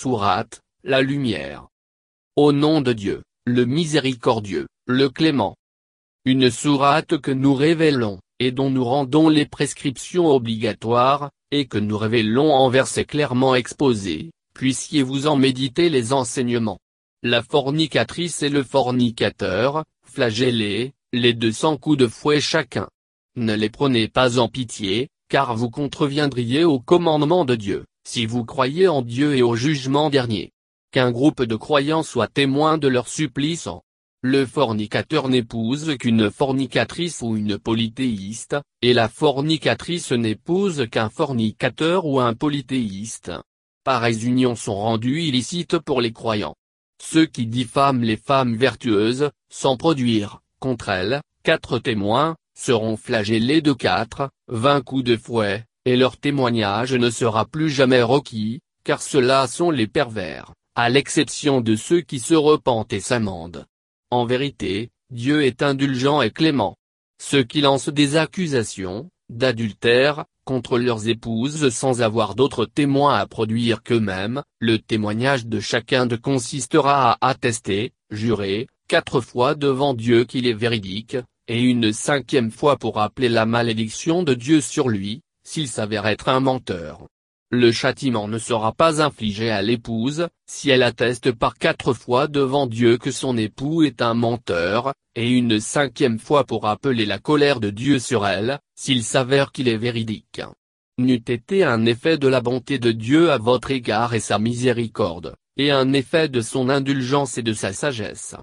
Sourate, la lumière. Au nom de Dieu, le miséricordieux, le clément. Une sourate que nous révélons, et dont nous rendons les prescriptions obligatoires, et que nous révélons en versets clairement exposés, puissiez-vous en méditer les enseignements. La fornicatrice et le fornicateur, flagellés, les deux cents coups de fouet chacun. Ne les prenez pas en pitié, car vous contreviendriez au commandement de Dieu, si vous croyez en Dieu et au jugement dernier qu'un groupe de croyants soit témoin de leur supplice le fornicateur n'épouse qu'une fornicatrice ou une polythéiste, et la fornicatrice n'épouse qu'un fornicateur ou un polythéiste. Pareilles unions sont rendues illicites pour les croyants. Ceux qui diffament les femmes vertueuses, sans produire, contre elles, quatre témoins, seront flagellés de quatre, vingt coups de fouet, et leur témoignage ne sera plus jamais requis, car ceux-là sont les pervers à l'exception de ceux qui se repentent et s'amendent. En vérité, Dieu est indulgent et clément. Ceux qui lancent des accusations, d'adultère, contre leurs épouses sans avoir d'autres témoins à produire qu'eux-mêmes, le témoignage de chacun de consistera à attester, jurer, quatre fois devant Dieu qu'il est véridique, et une cinquième fois pour appeler la malédiction de Dieu sur lui, s'il s'avère être un menteur. Le châtiment ne sera pas infligé à l'épouse, si elle atteste par quatre fois devant Dieu que son époux est un menteur, et une cinquième fois pour appeler la colère de Dieu sur elle, s'il s'avère qu'il est véridique. N'eût été un effet de la bonté de Dieu à votre égard et sa miséricorde, et un effet de son indulgence et de sa sagesse.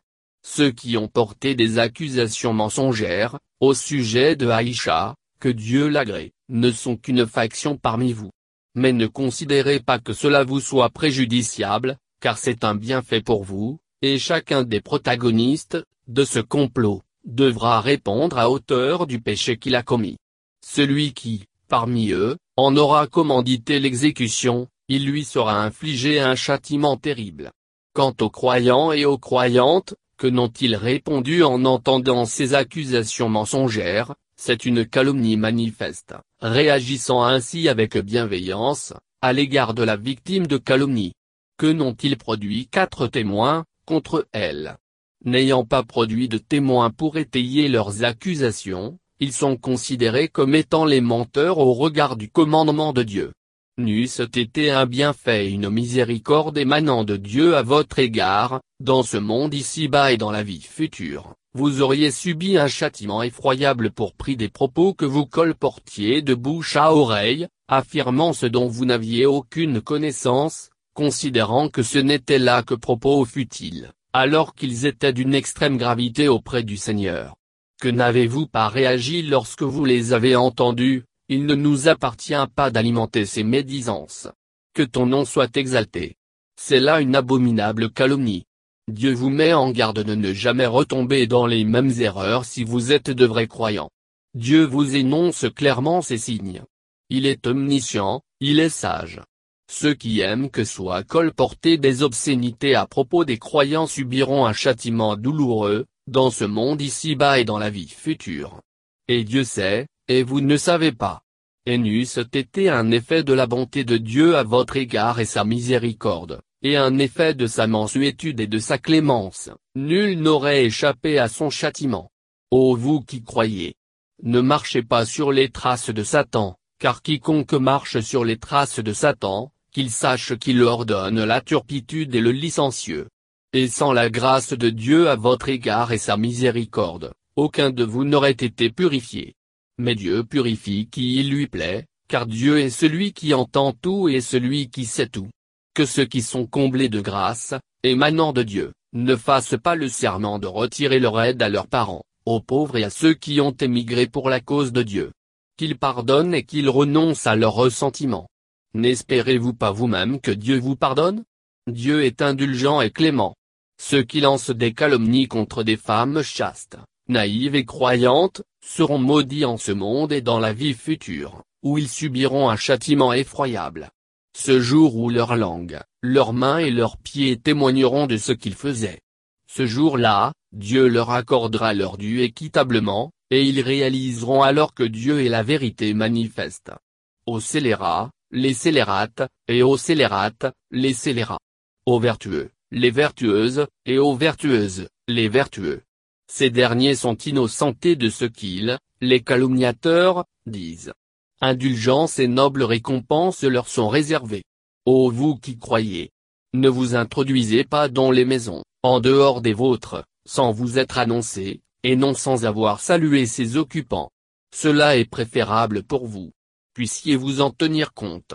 Ceux qui ont porté des accusations mensongères, au sujet de Haïcha, que Dieu l'agrée, ne sont qu'une faction parmi vous mais ne considérez pas que cela vous soit préjudiciable, car c'est un bienfait pour vous, et chacun des protagonistes, de ce complot, devra répondre à hauteur du péché qu'il a commis. Celui qui, parmi eux, en aura commandité l'exécution, il lui sera infligé un châtiment terrible. Quant aux croyants et aux croyantes, que n'ont-ils répondu en entendant ces accusations mensongères, c'est une calomnie manifeste, réagissant ainsi avec bienveillance, à l'égard de la victime de calomnie. Que n'ont-ils produit quatre témoins, contre elle N'ayant pas produit de témoins pour étayer leurs accusations, ils sont considérés comme étant les menteurs au regard du commandement de Dieu. N'eût-ce été un bienfait et une miséricorde émanant de Dieu à votre égard, dans ce monde ici-bas et dans la vie future vous auriez subi un châtiment effroyable pour prix des propos que vous colportiez de bouche à oreille, affirmant ce dont vous n'aviez aucune connaissance, considérant que ce n'était là que propos futiles, alors qu'ils étaient d'une extrême gravité auprès du Seigneur. Que n'avez-vous pas réagi lorsque vous les avez entendus, il ne nous appartient pas d'alimenter ces médisances. Que ton nom soit exalté. C'est là une abominable calomnie. Dieu vous met en garde de ne jamais retomber dans les mêmes erreurs si vous êtes de vrais croyants. Dieu vous énonce clairement ces signes. Il est omniscient, il est sage. Ceux qui aiment que soient colportées des obscénités à propos des croyants subiront un châtiment douloureux, dans ce monde ici-bas et dans la vie future. Et Dieu sait, et vous ne savez pas. Et n'eût-ce été un effet de la bonté de Dieu à votre égard et sa miséricorde, et un effet de sa mansuétude et de sa clémence, nul n'aurait échappé à son châtiment. Ô vous qui croyez Ne marchez pas sur les traces de Satan, car quiconque marche sur les traces de Satan, qu'il sache qu'il ordonne la turpitude et le licencieux. Et sans la grâce de Dieu à votre égard et sa miséricorde, aucun de vous n'aurait été purifié. Mais Dieu purifie qui il lui plaît, car Dieu est celui qui entend tout et celui qui sait tout que ceux qui sont comblés de grâce, émanant de Dieu, ne fassent pas le serment de retirer leur aide à leurs parents, aux pauvres et à ceux qui ont émigré pour la cause de Dieu. Qu'ils pardonnent et qu'ils renoncent à leurs ressentiments. N'espérez-vous pas vous-même que Dieu vous pardonne? Dieu est indulgent et clément. Ceux qui lancent des calomnies contre des femmes chastes, naïves et croyantes, seront maudits en ce monde et dans la vie future, où ils subiront un châtiment effroyable ce jour où leur langue, leurs mains et leurs pieds témoigneront de ce qu'ils faisaient. Ce jour-là, Dieu leur accordera leur dû équitablement, et ils réaliseront alors que Dieu est la vérité manifeste. Au scélérat, les scélérates, et au scélérate, les scélérats. aux vertueux, les vertueuses, et aux vertueuses, les vertueux. Ces derniers sont innocentés de ce qu'ils, les calomniateurs, disent. Indulgence et noble récompense leur sont réservées. Ô vous qui croyez, ne vous introduisez pas dans les maisons, en dehors des vôtres, sans vous être annoncé, et non sans avoir salué ses occupants. Cela est préférable pour vous. Puissiez-vous en tenir compte.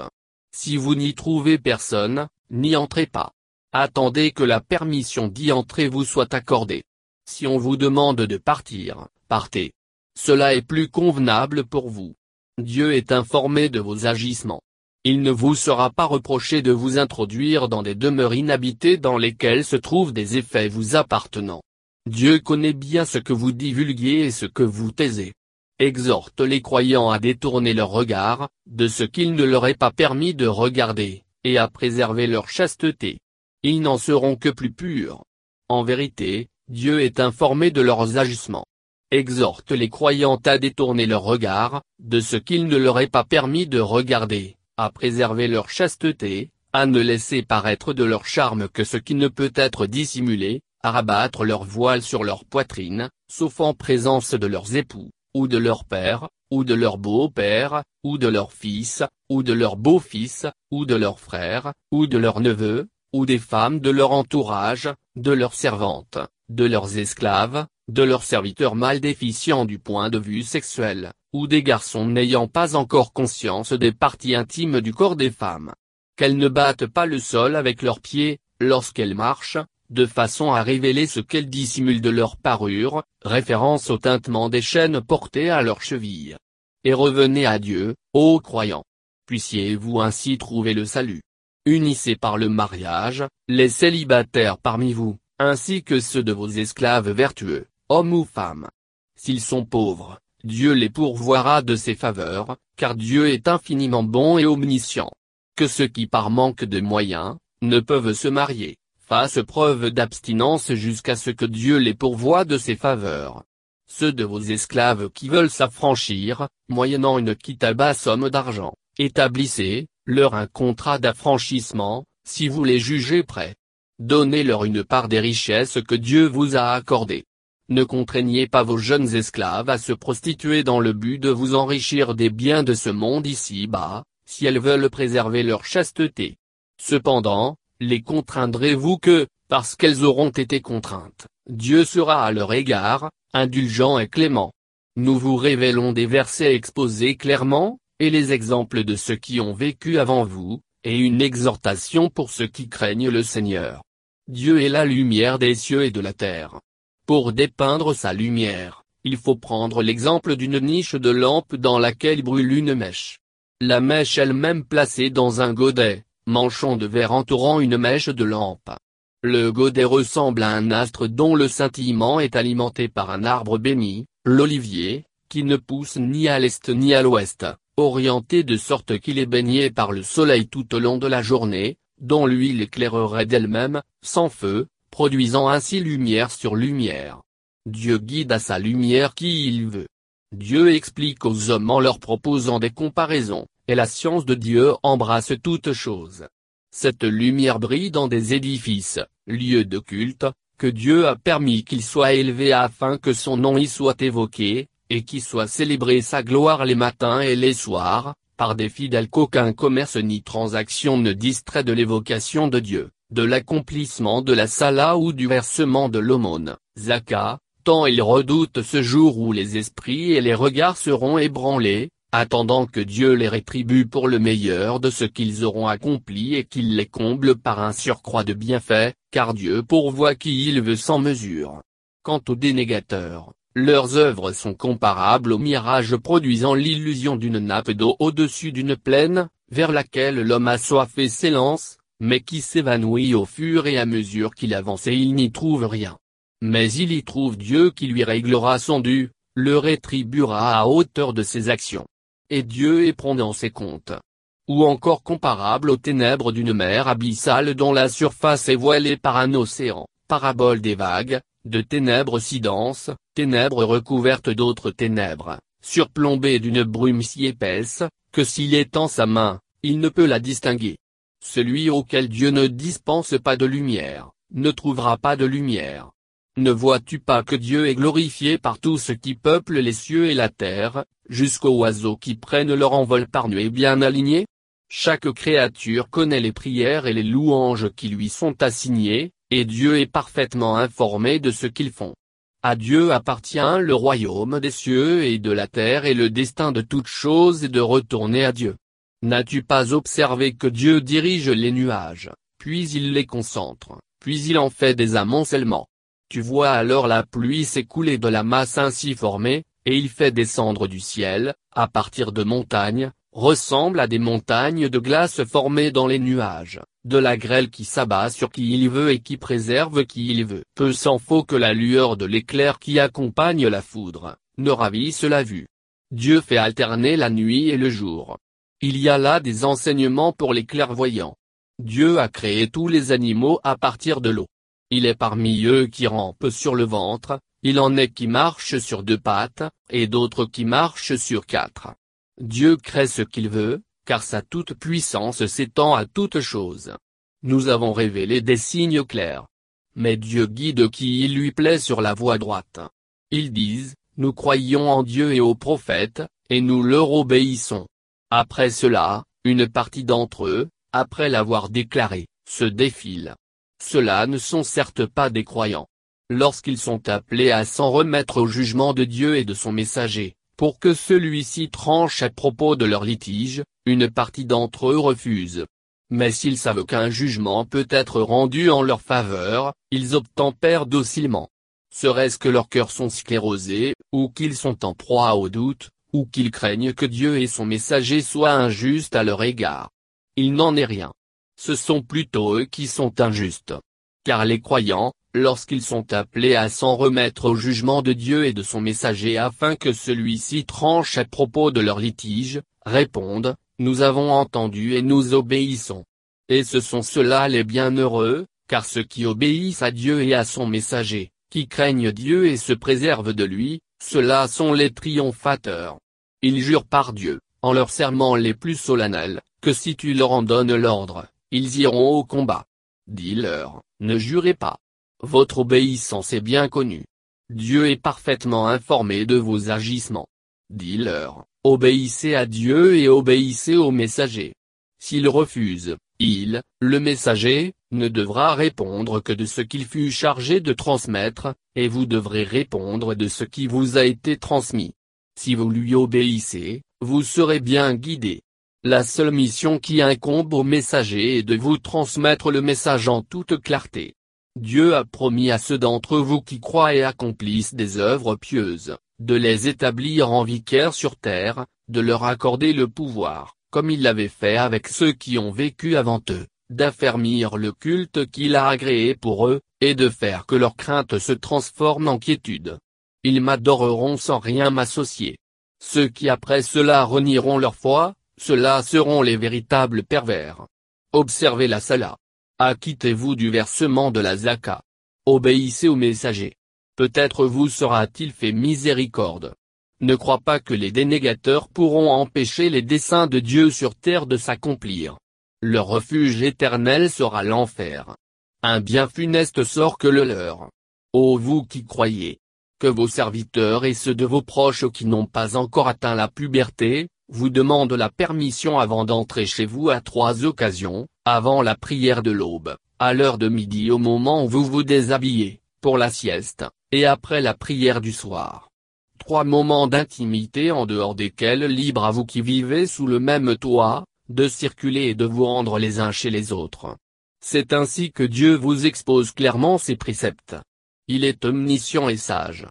Si vous n'y trouvez personne, n'y entrez pas. Attendez que la permission d'y entrer vous soit accordée. Si on vous demande de partir, partez. Cela est plus convenable pour vous. Dieu est informé de vos agissements. Il ne vous sera pas reproché de vous introduire dans des demeures inhabitées dans lesquelles se trouvent des effets vous appartenant. Dieu connaît bien ce que vous divulguez et ce que vous taisez. Exhorte les croyants à détourner leur regard, de ce qu'il ne leur est pas permis de regarder, et à préserver leur chasteté. Ils n'en seront que plus purs. En vérité, Dieu est informé de leurs agissements. Exhorte les croyants à détourner leur regard, de ce qu'il ne leur est pas permis de regarder, à préserver leur chasteté, à ne laisser paraître de leur charme que ce qui ne peut être dissimulé, à rabattre leur voile sur leur poitrine, sauf en présence de leurs époux, ou de leur père, ou de leur beau-père, ou de leur fils, ou de leur beau-fils, ou de leurs frères, ou de leurs neveux, ou des femmes de leur entourage, de leurs servantes, de leurs esclaves, de leurs serviteurs mal déficients du point de vue sexuel, ou des garçons n'ayant pas encore conscience des parties intimes du corps des femmes. Qu'elles ne battent pas le sol avec leurs pieds, lorsqu'elles marchent, de façon à révéler ce qu'elles dissimulent de leur parure, référence au tintement des chaînes portées à leurs chevilles. Et revenez à Dieu, ô croyants. Puissiez-vous ainsi trouver le salut. Unissez par le mariage, les célibataires parmi vous, ainsi que ceux de vos esclaves vertueux, hommes ou femmes. S'ils sont pauvres, Dieu les pourvoira de ses faveurs, car Dieu est infiniment bon et omniscient. Que ceux qui par manque de moyens, ne peuvent se marier, fassent preuve d'abstinence jusqu'à ce que Dieu les pourvoie de ses faveurs. Ceux de vos esclaves qui veulent s'affranchir, moyennant une basse somme d'argent, établissez, leur un contrat d'affranchissement, si vous les jugez prêts. Donnez-leur une part des richesses que Dieu vous a accordées. Ne contraignez pas vos jeunes esclaves à se prostituer dans le but de vous enrichir des biens de ce monde ici-bas, si elles veulent préserver leur chasteté. Cependant, les contraindrez-vous que, parce qu'elles auront été contraintes, Dieu sera à leur égard, indulgent et clément. Nous vous révélons des versets exposés clairement, et les exemples de ceux qui ont vécu avant vous, et une exhortation pour ceux qui craignent le Seigneur. Dieu est la lumière des cieux et de la terre. Pour dépeindre sa lumière, il faut prendre l'exemple d'une niche de lampe dans laquelle brûle une mèche. La mèche elle-même placée dans un godet, manchon de verre entourant une mèche de lampe. Le godet ressemble à un astre dont le scintillement est alimenté par un arbre béni, l'olivier, qui ne pousse ni à l'est ni à l'ouest, orienté de sorte qu'il est baigné par le soleil tout au long de la journée, dont l'huile éclairerait d'elle-même, sans feu, produisant ainsi lumière sur lumière. Dieu guide à sa lumière qui il veut. Dieu explique aux hommes en leur proposant des comparaisons, et la science de Dieu embrasse toutes choses. Cette lumière brille dans des édifices, lieux de culte, que Dieu a permis qu'il soit élevé afin que son nom y soit évoqué, et qui soit célébré sa gloire les matins et les soirs, par des fidèles qu'aucun commerce ni transaction ne distrait de l'évocation de Dieu, de l'accomplissement de la sala ou du versement de l'aumône, Zaka, tant ils redoutent ce jour où les esprits et les regards seront ébranlés, attendant que Dieu les rétribue pour le meilleur de ce qu'ils auront accompli et qu'il les comble par un surcroît de bienfaits, car Dieu pourvoit qui il veut sans mesure. Quant aux dénégateurs, leurs œuvres sont comparables au mirage produisant l'illusion d'une nappe d'eau au-dessus d'une plaine, vers laquelle l'homme a soif et s'élance, mais qui s'évanouit au fur et à mesure qu'il avance et il n'y trouve rien. Mais il y trouve Dieu qui lui réglera son dû, le rétribuera à hauteur de ses actions. Et Dieu est prompt dans ses comptes. Ou encore comparable aux ténèbres d'une mer abyssale dont la surface est voilée par un océan, parabole des vagues, de ténèbres si denses, ténèbres recouvertes d'autres ténèbres, surplombées d'une brume si épaisse, que s'il étend sa main, il ne peut la distinguer. Celui auquel Dieu ne dispense pas de lumière, ne trouvera pas de lumière. Ne vois-tu pas que Dieu est glorifié par tout ce qui peuple les cieux et la terre, jusqu'aux oiseaux qui prennent leur envol par nuée bien alignés Chaque créature connaît les prières et les louanges qui lui sont assignées, et Dieu est parfaitement informé de ce qu'ils font. À Dieu appartient le royaume des cieux et de la terre et le destin de toutes choses est de retourner à Dieu. N'as-tu pas observé que Dieu dirige les nuages, puis il les concentre, puis il en fait des amoncellements Tu vois alors la pluie s'écouler de la masse ainsi formée, et il fait descendre du ciel, à partir de montagnes, ressemble à des montagnes de glace formées dans les nuages, de la grêle qui s'abat sur qui il veut et qui préserve qui il veut. Peu s'en faut que la lueur de l'éclair qui accompagne la foudre, ne ravisse la vue. Dieu fait alterner la nuit et le jour. Il y a là des enseignements pour les clairvoyants. Dieu a créé tous les animaux à partir de l'eau. Il est parmi eux qui rampent sur le ventre, il en est qui marchent sur deux pattes, et d'autres qui marchent sur quatre. Dieu crée ce qu'il veut, car sa toute puissance s'étend à toutes choses. Nous avons révélé des signes clairs. Mais Dieu guide qui il lui plaît sur la voie droite. Ils disent, nous croyons en Dieu et aux prophètes, et nous leur obéissons. Après cela, une partie d'entre eux, après l'avoir déclaré, se défilent. Ceux-là ne sont certes pas des croyants. Lorsqu'ils sont appelés à s'en remettre au jugement de Dieu et de son messager, pour que celui-ci tranche à propos de leur litige, une partie d'entre eux refuse. Mais s'ils savent qu'un jugement peut être rendu en leur faveur, ils obtempèrent docilement. Serait-ce que leurs cœurs sont sclérosés, ou qu'ils sont en proie au doute, ou qu'ils craignent que Dieu et son messager soient injustes à leur égard. Il n'en est rien. Ce sont plutôt eux qui sont injustes. Car les croyants, lorsqu'ils sont appelés à s'en remettre au jugement de Dieu et de son messager afin que celui-ci tranche à propos de leur litige, répondent, nous avons entendu et nous obéissons. Et ce sont ceux-là les bienheureux, car ceux qui obéissent à Dieu et à son messager, qui craignent Dieu et se préservent de lui, ceux-là sont les triomphateurs. Ils jurent par Dieu, en leurs serments les plus solennels, que si tu leur en donnes l'ordre, ils iront au combat. Dis-leur, ne jurez pas, votre obéissance est bien connue. Dieu est parfaitement informé de vos agissements. Dis-leur, obéissez à Dieu et obéissez au messager. S'il refuse, il, le messager, ne devra répondre que de ce qu'il fut chargé de transmettre, et vous devrez répondre de ce qui vous a été transmis. Si vous lui obéissez, vous serez bien guidé. La seule mission qui incombe au messager est de vous transmettre le message en toute clarté. Dieu a promis à ceux d'entre vous qui croient et accomplissent des œuvres pieuses, de les établir en vicaires sur terre, de leur accorder le pouvoir, comme il l'avait fait avec ceux qui ont vécu avant eux, d'affermir le culte qu'il a agréé pour eux, et de faire que leur crainte se transforme en quiétude. Ils m'adoreront sans rien m'associer. Ceux qui après cela renieront leur foi, ceux-là seront les véritables pervers. Observez la sala. Acquittez-vous du versement de la zaka. Obéissez au messager. Peut-être vous sera-t-il fait miséricorde. Ne crois pas que les dénégateurs pourront empêcher les desseins de Dieu sur terre de s'accomplir. Leur refuge éternel sera l'enfer. Un bien funeste sort que le leur. Ô vous qui croyez, que vos serviteurs et ceux de vos proches qui n'ont pas encore atteint la puberté, vous demandent la permission avant d'entrer chez vous à trois occasions, avant la prière de l'aube, à l'heure de midi au moment où vous vous déshabillez, pour la sieste, et après la prière du soir. Trois moments d'intimité en dehors desquels libre à vous qui vivez sous le même toit, de circuler et de vous rendre les uns chez les autres. C'est ainsi que Dieu vous expose clairement ses préceptes. Il est omniscient et sage.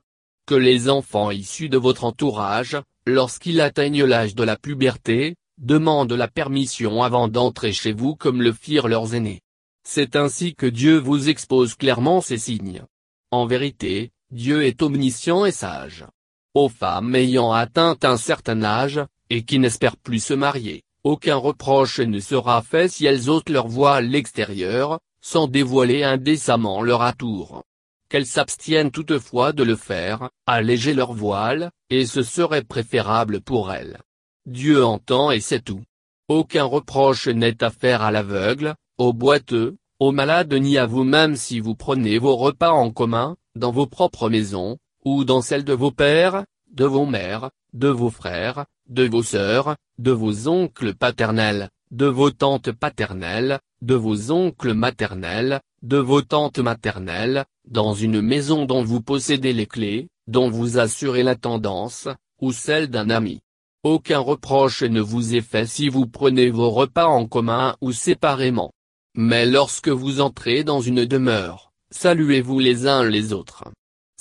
Que les enfants issus de votre entourage, lorsqu'ils atteignent l'âge de la puberté, demandent la permission avant d'entrer chez vous comme le firent leurs aînés. C'est ainsi que Dieu vous expose clairement ces signes. En vérité, Dieu est omniscient et sage. Aux femmes ayant atteint un certain âge, et qui n'espèrent plus se marier, aucun reproche ne sera fait si elles ôtent leur voix à l'extérieur, sans dévoiler indécemment leur atour. Qu'elles s'abstiennent toutefois de le faire, alléger leur voile, et ce serait préférable pour elles. Dieu entend et sait tout. Aucun reproche n'est à faire à l'aveugle, au boiteux, au malade ni à vous-même si vous prenez vos repas en commun, dans vos propres maisons, ou dans celles de vos pères, de vos mères, de vos frères, de vos sœurs, de vos oncles paternels, de vos tantes paternelles, de vos oncles maternels, de vos tantes maternelles, dans une maison dont vous possédez les clés, dont vous assurez la tendance, ou celle d'un ami. Aucun reproche ne vous est fait si vous prenez vos repas en commun ou séparément. Mais lorsque vous entrez dans une demeure, saluez-vous les uns les autres.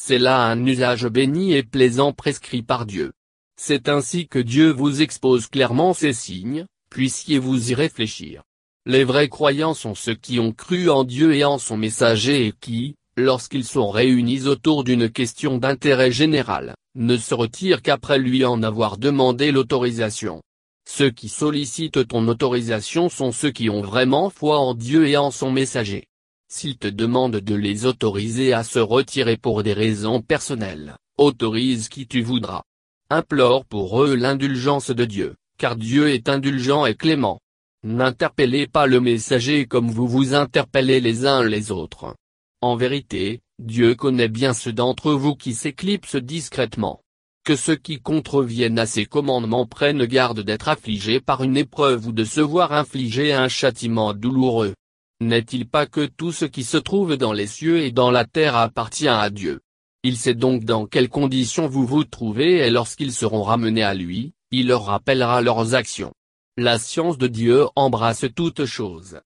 C'est là un usage béni et plaisant prescrit par Dieu. C'est ainsi que Dieu vous expose clairement ces signes, puissiez-vous y réfléchir. Les vrais croyants sont ceux qui ont cru en Dieu et en son messager et qui, lorsqu'ils sont réunis autour d'une question d'intérêt général, ne se retirent qu'après lui en avoir demandé l'autorisation. Ceux qui sollicitent ton autorisation sont ceux qui ont vraiment foi en Dieu et en son messager. S'ils te demandent de les autoriser à se retirer pour des raisons personnelles, autorise qui tu voudras. Implore pour eux l'indulgence de Dieu, car Dieu est indulgent et clément. N'interpellez pas le messager comme vous vous interpellez les uns les autres. En vérité, Dieu connaît bien ceux d'entre vous qui s'éclipsent discrètement. Que ceux qui contreviennent à ses commandements prennent garde d'être affligés par une épreuve ou de se voir infliger un châtiment douloureux. N'est-il pas que tout ce qui se trouve dans les cieux et dans la terre appartient à Dieu? Il sait donc dans quelles conditions vous vous trouvez et lorsqu'ils seront ramenés à lui, il leur rappellera leurs actions. La science de Dieu embrasse toutes choses.